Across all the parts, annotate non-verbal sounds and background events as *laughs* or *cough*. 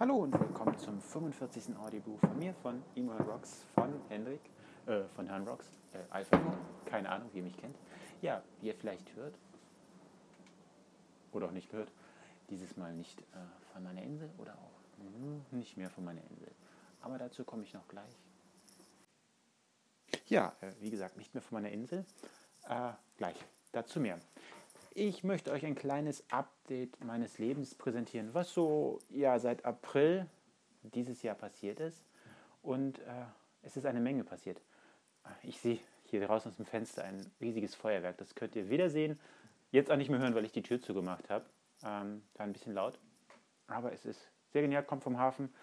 Hallo und willkommen zum 45. Audiobuch von mir, von Email Rocks, von Hendrik, äh, von Herrn Rocks, äh, Alpha, keine Ahnung, wie ihr mich kennt. Ja, wie ihr vielleicht hört, oder auch nicht hört, dieses Mal nicht äh, von meiner Insel oder auch nicht mehr von meiner Insel. Aber dazu komme ich noch gleich. Ja, äh, wie gesagt, nicht mehr von meiner Insel. Äh, gleich, dazu mehr. Ich möchte euch ein kleines Update meines Lebens präsentieren, was so ja seit April dieses Jahr passiert ist. Und äh, es ist eine Menge passiert. Ich sehe hier draußen aus dem Fenster ein riesiges Feuerwerk. Das könnt ihr weder sehen, jetzt auch nicht mehr hören, weil ich die Tür zugemacht habe. Ähm, war ein bisschen laut. Aber es ist sehr genial, kommt vom Hafen.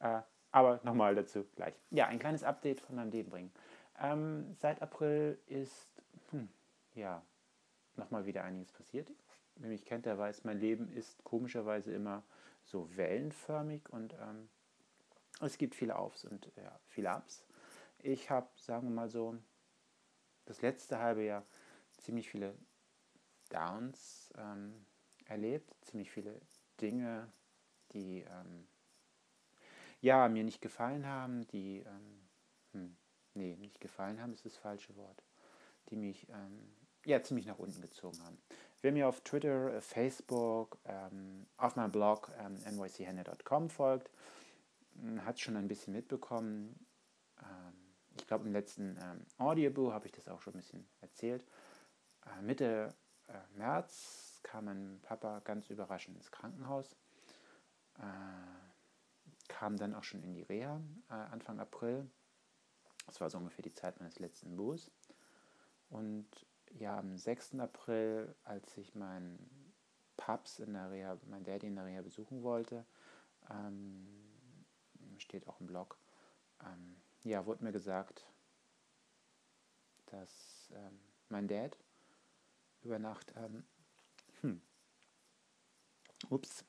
Äh, aber nochmal dazu gleich. Ja, ein kleines Update von meinem Leben bringen. Ähm, seit April ist, hm, ja, nochmal wieder einiges passiert. Wer mich kennt, der weiß, mein Leben ist komischerweise immer so wellenförmig und ähm, es gibt viele Aufs und ja, viele Ups. Ich habe, sagen wir mal so, das letzte halbe Jahr ziemlich viele Downs ähm, erlebt, ziemlich viele Dinge, die ähm, ja mir nicht gefallen haben, die ähm, hm, nee, nicht gefallen haben, ist das falsche Wort, die mich ähm, ja, ziemlich nach unten gezogen haben. Wer mir auf Twitter, äh, Facebook, ähm, auf meinem Blog ähm, nychenne.com folgt, hm, hat schon ein bisschen mitbekommen. Ähm, ich glaube, im letzten ähm, Audiobook habe ich das auch schon ein bisschen erzählt. Äh, Mitte äh, März kam mein Papa ganz überraschend ins Krankenhaus. Äh, kam dann auch schon in die Reha äh, Anfang April. Das war so ungefähr die Zeit meines letzten Buchs. Und ja, am 6. April, als ich meinen Paps in der Reha, mein Daddy in der Reha besuchen wollte, ähm, steht auch im Blog, ähm, ja, wurde mir gesagt, dass ähm, mein Dad über Nacht, ähm, hm, ups,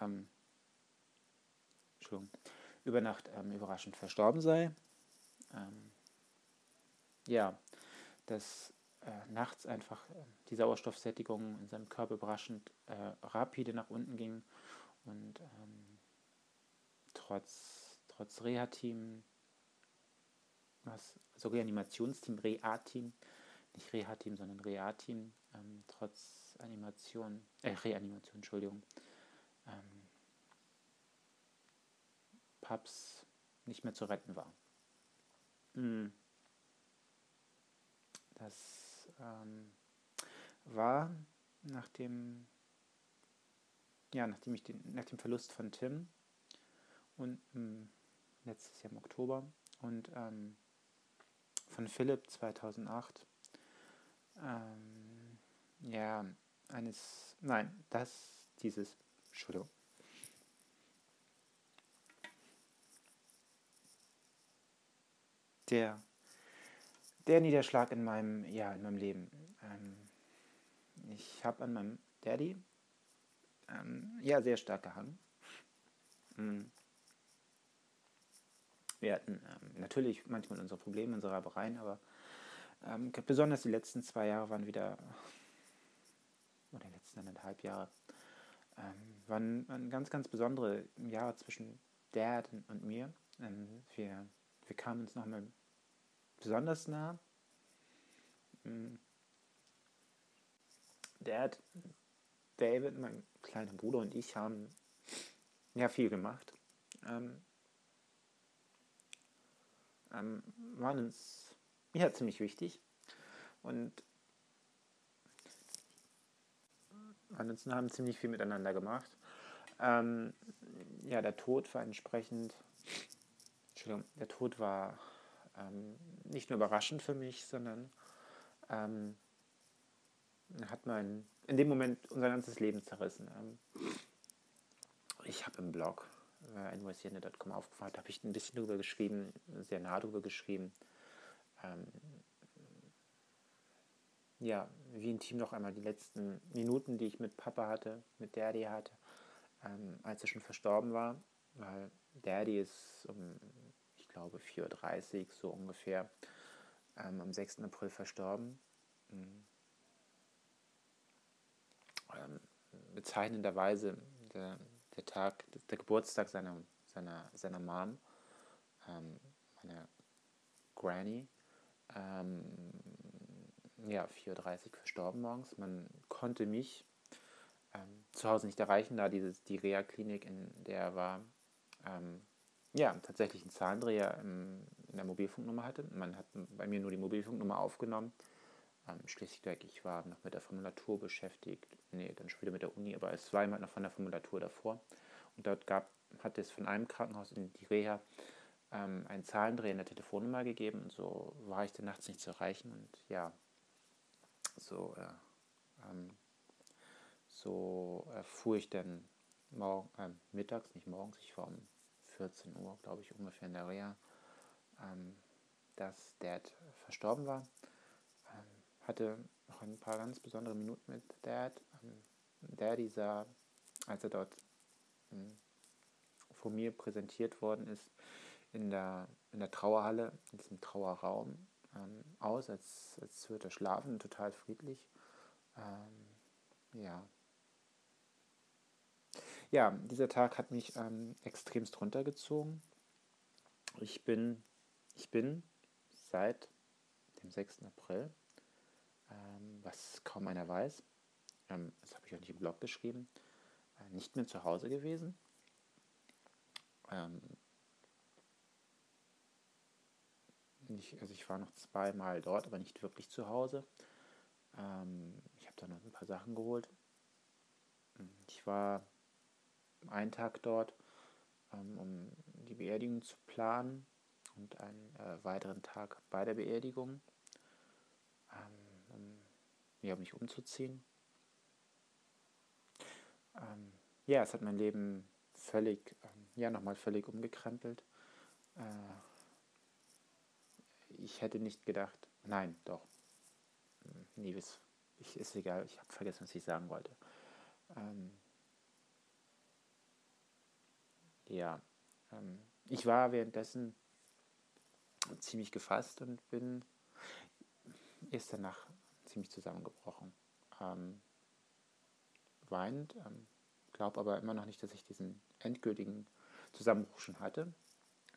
ähm, Entschuldigung, über Nacht ähm, überraschend verstorben sei. Ja, dass äh, nachts einfach äh, die Sauerstoffsättigung in seinem Körper überraschend äh, rapide nach unten ging und ähm, trotz, trotz Reha-Team, was, also Reanimationsteam, Reha-Team, nicht Reha-Team, sondern Reha-Team, ähm, trotz Animation, äh, Reanimation, Entschuldigung, ähm, Paps nicht mehr zu retten war. Mhm. Das ähm, war nach dem, ja, nachdem ich den, nach dem Verlust von Tim und ähm, letztes Jahr im Oktober und ähm, von Philipp 2008, ähm, ja, eines, nein, das, dieses, Entschuldigung. Der der Niederschlag in meinem, ja, in meinem Leben. Ähm, ich habe an meinem Daddy ähm, ja sehr stark gehangen. Mhm. Wir hatten ähm, natürlich manchmal unsere Probleme, unsere Reibereien, aber ähm, besonders die letzten zwei Jahre waren wieder, oder die letzten anderthalb Jahre, ähm, waren, waren ganz, ganz besondere Jahre zwischen Dad und, mir. Ähm, wir, wir kamen uns nochmal besonders nah. Hm. Dad, David, mein kleiner Bruder und ich haben ja viel gemacht. Ähm, ähm, waren uns ja ziemlich wichtig und uns haben ziemlich viel miteinander gemacht. Ähm, ja, der Tod war entsprechend, Entschuldigung, der Tod war ähm, nicht nur überraschend für mich, sondern ähm, hat mein, in dem Moment unser ganzes Leben zerrissen. Ähm, ich habe im Blog äh, nycne.com aufgefallen, habe ich ein bisschen darüber geschrieben, sehr nah darüber geschrieben. Ähm, ja, wie intim noch einmal die letzten Minuten, die ich mit Papa hatte, mit Daddy hatte, ähm, als er schon verstorben war, weil Daddy ist um glaube 4.30 Uhr so ungefähr, ähm, am 6. April verstorben. Mhm. Ähm, bezeichnenderweise, der, der Tag, der Geburtstag seiner, seiner, seiner Mom, ähm, meiner Granny. Ähm, ja, 4.30 Uhr verstorben morgens. Man konnte mich ähm, zu Hause nicht erreichen, da dieses, die Reha-Klinik, in der er war, ähm, ja, tatsächlich einen Zahlendreher im, in der Mobilfunknummer hatte. Man hat bei mir nur die Mobilfunknummer aufgenommen. Ähm, schlichtweg, ich war noch mit der Formulatur beschäftigt. Nee, dann schon wieder mit der Uni, aber es war immer noch von der Formulatur davor. Und dort gab, hat es von einem Krankenhaus in die Reha ähm, einen Zahlendreher in der Telefonnummer gegeben. Und so war ich dann nachts nicht zu erreichen. Und ja, so, äh, ähm, so erfuhr ich dann morgen, äh, mittags, nicht morgens, ich war um 14 Uhr, glaube ich, ungefähr in der Reha, ähm, dass Dad verstorben war. Ähm, hatte noch ein paar ganz besondere Minuten mit Dad. Ähm, Daddy sah, als er dort ähm, vor mir präsentiert worden ist, in der, in der Trauerhalle, in diesem Trauerraum, ähm, aus, als, als würde er schlafen, total friedlich. Ähm, ja, ja, dieser Tag hat mich ähm, extremst runtergezogen. Ich bin, ich bin seit dem 6. April, ähm, was kaum einer weiß, ähm, das habe ich auch nicht im Blog geschrieben, äh, nicht mehr zu Hause gewesen. Ähm, nicht, also ich war noch zweimal dort, aber nicht wirklich zu Hause. Ähm, ich habe da noch ein paar Sachen geholt. Ich war einen Tag dort, ähm, um die Beerdigung zu planen und einen äh, weiteren Tag bei der Beerdigung, ähm, um ja, mich umzuziehen. Ähm, ja, es hat mein Leben völlig, ja, nochmal völlig umgekrempelt. Äh, ich hätte nicht gedacht, nein, doch, hm, nee, ist, ist egal, ich habe vergessen, was ich sagen wollte. Ähm, ja, ähm, ich war währenddessen ziemlich gefasst und bin erst danach ziemlich zusammengebrochen. Ähm, weinend, ähm, glaube aber immer noch nicht, dass ich diesen endgültigen Zusammenbruch schon hatte,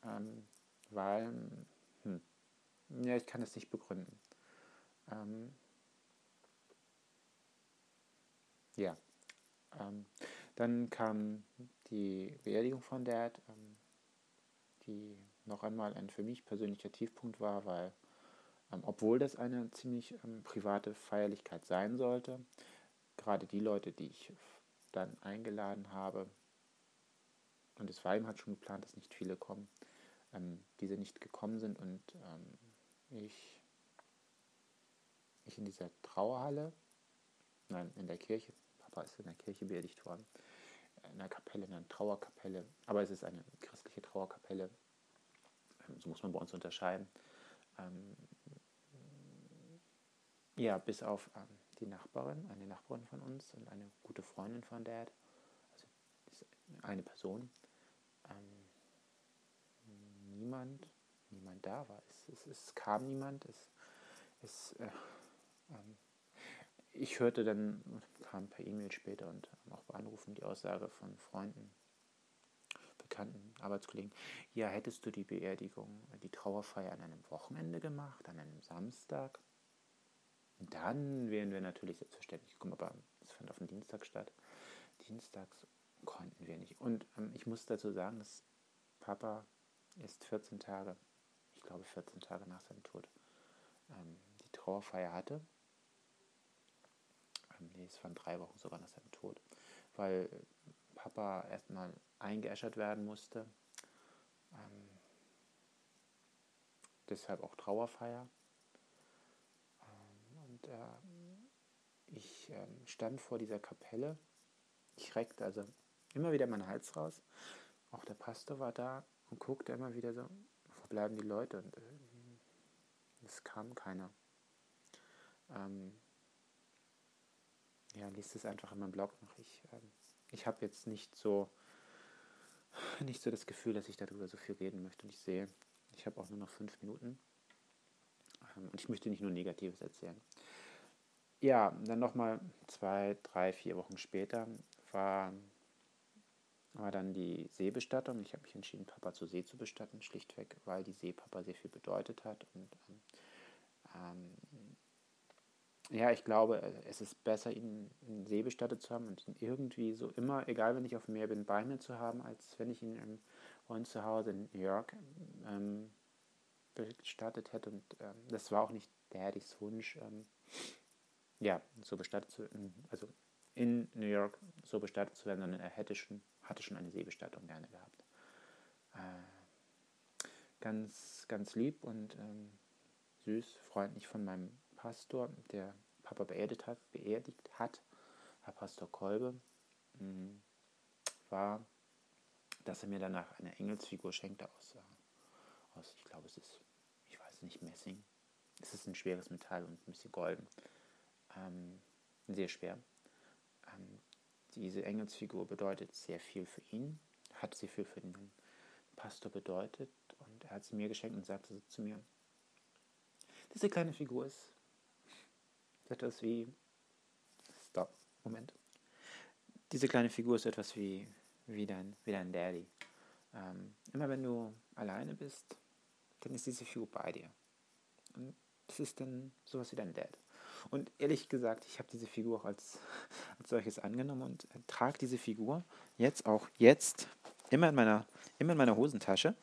ähm, weil, hm, ja, ich kann es nicht begründen. Ähm, ja, ähm, dann kam die Beerdigung von Dad, ähm, die noch einmal ein für mich persönlicher Tiefpunkt war, weil ähm, obwohl das eine ziemlich ähm, private Feierlichkeit sein sollte, gerade die Leute, die ich dann eingeladen habe, und es war ihm halt schon geplant, dass nicht viele kommen, diese nicht gekommen sind und ich, ich in dieser Trauerhalle, nein, in der Kirche, Papa ist in der Kirche beerdigt worden, einer Kapelle, in einer Trauerkapelle, aber es ist eine christliche Trauerkapelle, ähm, so muss man bei uns unterscheiden. Ähm, ja, bis auf ähm, die Nachbarin, eine Nachbarin von uns und eine gute Freundin von Dad, also eine Person, ähm, niemand, niemand da war. Es, es, es kam niemand, es, es äh, ähm, ich hörte dann, kam per E-Mail später und auch bei Anrufen die Aussage von Freunden, Bekannten, Arbeitskollegen, ja, hättest du die Beerdigung, die Trauerfeier an einem Wochenende gemacht, an einem Samstag, dann wären wir natürlich selbstverständlich gekommen, aber es fand auf dem Dienstag statt. Dienstags konnten wir nicht. Und ähm, ich muss dazu sagen, dass Papa ist 14 Tage, ich glaube 14 Tage nach seinem Tod, ähm, die Trauerfeier hatte nee, es waren drei Wochen sogar nach seinem Tod, weil Papa erstmal eingeäschert werden musste. Ähm, deshalb auch Trauerfeier. Ähm, und äh, ich äh, stand vor dieser Kapelle. Ich reckte also immer wieder meinen Hals raus. Auch der Pastor war da und guckte immer wieder so, wo bleiben die Leute? Und äh, es kam keiner. Ähm, ja, liest es einfach in meinem Blog noch. Ich, ähm, ich habe jetzt nicht so, nicht so das Gefühl, dass ich darüber so viel reden möchte. Und ich sehe, ich habe auch nur noch fünf Minuten. Ähm, und ich möchte nicht nur Negatives erzählen. Ja, dann nochmal zwei, drei, vier Wochen später war war dann die Seebestattung. Ich habe mich entschieden, Papa zur See zu bestatten, schlichtweg, weil die See Papa sehr viel bedeutet hat. Und ähm, ja, ich glaube, es ist besser, ihn in See bestattet zu haben und ihn irgendwie so immer, egal wenn ich auf dem Meer bin, bei mir zu haben, als wenn ich ihn im, bei zu Hause in New York ähm, bestattet hätte. Und ähm, das war auch nicht Daddys Wunsch, ähm, ja, so bestattet zu also in New York so bestattet zu werden, sondern er hätte schon, hatte schon eine Seebestattung gerne gehabt. Äh, ganz, ganz lieb und ähm, süß, freundlich von meinem Pastor, der Papa beerdigt hat, beerdigt hat Herr Pastor Kolbe, mm, war, dass er mir danach eine Engelsfigur schenkte aus, äh, aus ich glaube, es ist, ich weiß nicht, Messing. Es ist ein schweres Metall und ein bisschen golden. Ähm, sehr schwer. Ähm, diese Engelsfigur bedeutet sehr viel für ihn, hat sehr viel für den Pastor bedeutet und er hat sie mir geschenkt und sagte zu mir, diese kleine Figur ist etwas wie, stop, Moment, diese kleine Figur ist etwas wie, wie, dein, wie dein Daddy. Ähm, immer wenn du alleine bist, dann ist diese Figur bei dir. Und das ist dann sowas wie dein Dad. Und ehrlich gesagt, ich habe diese Figur auch als, *laughs* als solches angenommen und trage diese Figur jetzt auch jetzt immer in meiner, immer in meiner Hosentasche.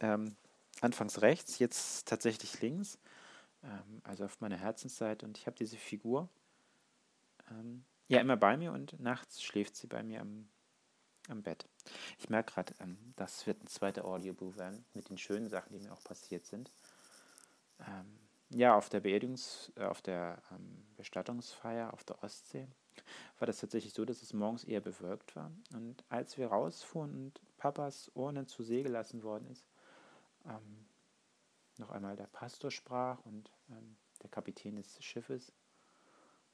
Ähm, anfangs rechts, jetzt tatsächlich links, ähm, also auf meiner Herzensseite. Und ich habe diese Figur ähm, ja immer bei mir und nachts schläft sie bei mir am, am Bett. Ich merke gerade, ähm, das wird ein zweiter Audiobook werden mit den schönen Sachen, die mir auch passiert sind. Ähm, ja, auf der Beerdigungs-, äh, auf der ähm, Bestattungsfeier auf der Ostsee war das tatsächlich so, dass es morgens eher bewölkt war. Und als wir rausfuhren und Papas Urne zur See gelassen worden ist, ähm, noch einmal der Pastor sprach und ähm, der Kapitän des Schiffes,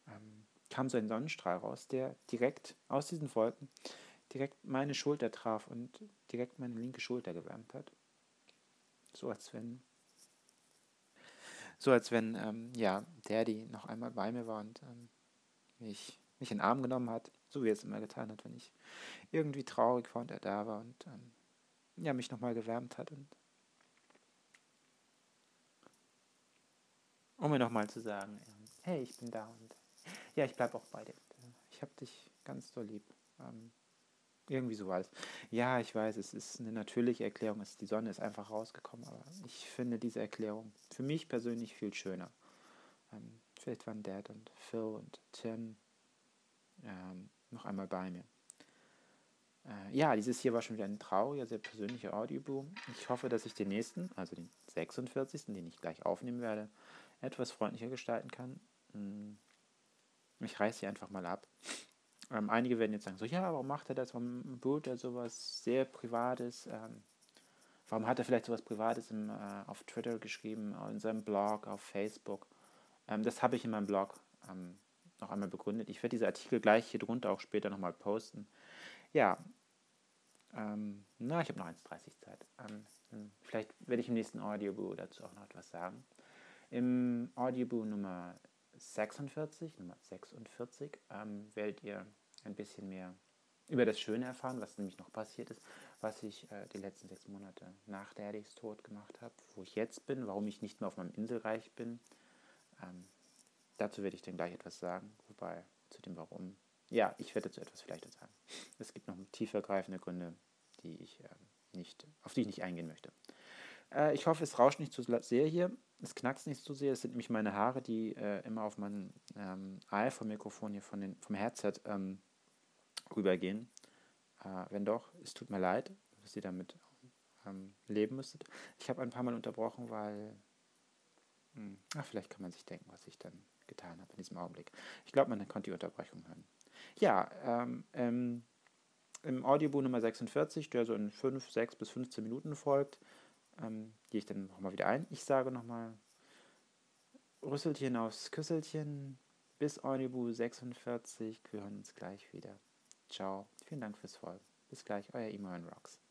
ähm, kam so ein Sonnenstrahl raus, der direkt aus diesen Wolken direkt meine Schulter traf und direkt meine linke Schulter gewärmt hat. So als wenn so als wenn, ähm, ja, Daddy noch einmal bei mir war und ähm, mich, mich in den Arm genommen hat, so wie er es immer getan hat, wenn ich irgendwie traurig war und er da war und ähm, ja, mich nochmal gewärmt hat und um mir nochmal zu sagen, ähm, hey, ich bin da und ja, ich bleibe auch bei dir. Ich habe dich ganz so lieb. Ähm, irgendwie so war es. Ja, ich weiß, es ist eine natürliche Erklärung. Es, die Sonne ist einfach rausgekommen, aber ich finde diese Erklärung für mich persönlich viel schöner. Ähm, vielleicht waren Dad und Phil und Tim ähm, noch einmal bei mir. Äh, ja, dieses hier war schon wieder ein trauriger, sehr persönlicher Audioboom. Ich hoffe, dass ich den nächsten, also den 46., den ich gleich aufnehmen werde, etwas freundlicher gestalten kann. Hm, ich reiße sie einfach mal ab. Ähm, einige werden jetzt sagen, so, ja, warum macht er das? Warum boot er sowas sehr Privates? Ähm, warum hat er vielleicht sowas Privates im, äh, auf Twitter geschrieben, in seinem Blog, auf Facebook? Ähm, das habe ich in meinem Blog ähm, noch einmal begründet. Ich werde diese Artikel gleich hier drunter auch später nochmal posten. Ja, ähm, na, ich habe noch 1,30 Zeit. Ähm, hm, vielleicht werde ich im nächsten Audiobook dazu auch noch etwas sagen. Im Audiobook Nummer 46, Nummer 46, ähm, werdet ihr ein bisschen mehr über das Schöne erfahren, was nämlich noch passiert ist, was ich äh, die letzten sechs Monate nach Daddys Tod gemacht habe, wo ich jetzt bin, warum ich nicht mehr auf meinem Inselreich bin. Ähm, dazu werde ich dann gleich etwas sagen, wobei zu dem Warum. Ja, ich werde dazu etwas vielleicht sagen. Es gibt noch tiefergreifende Gründe, die ich äh, nicht, auf die ich nicht eingehen möchte. Äh, ich hoffe, es rauscht nicht zu sehr hier. Es knackst nicht zu sehr. Es sind nämlich meine Haare, die äh, immer auf mein ähm, iPhone-Mikrofon hier von den, vom Headset ähm, rübergehen. Äh, wenn doch, es tut mir leid, dass ihr damit ähm, leben müsstet. Ich habe ein paar Mal unterbrochen, weil, mh, hm, ach, vielleicht kann man sich denken, was ich dann getan habe in diesem Augenblick. Ich glaube, man konnte die Unterbrechung hören. Ja, ähm, ähm, im Audiobook Nummer 46, der so in 5, 6 bis 15 Minuten folgt, ähm, gehe ich dann nochmal wieder ein. Ich sage nochmal Rüsselchen aufs Küsselchen. Bis Audibu 46. Wir hören uns gleich wieder. Ciao. Vielen Dank fürs Folgen. Bis gleich, euer Imran Rocks.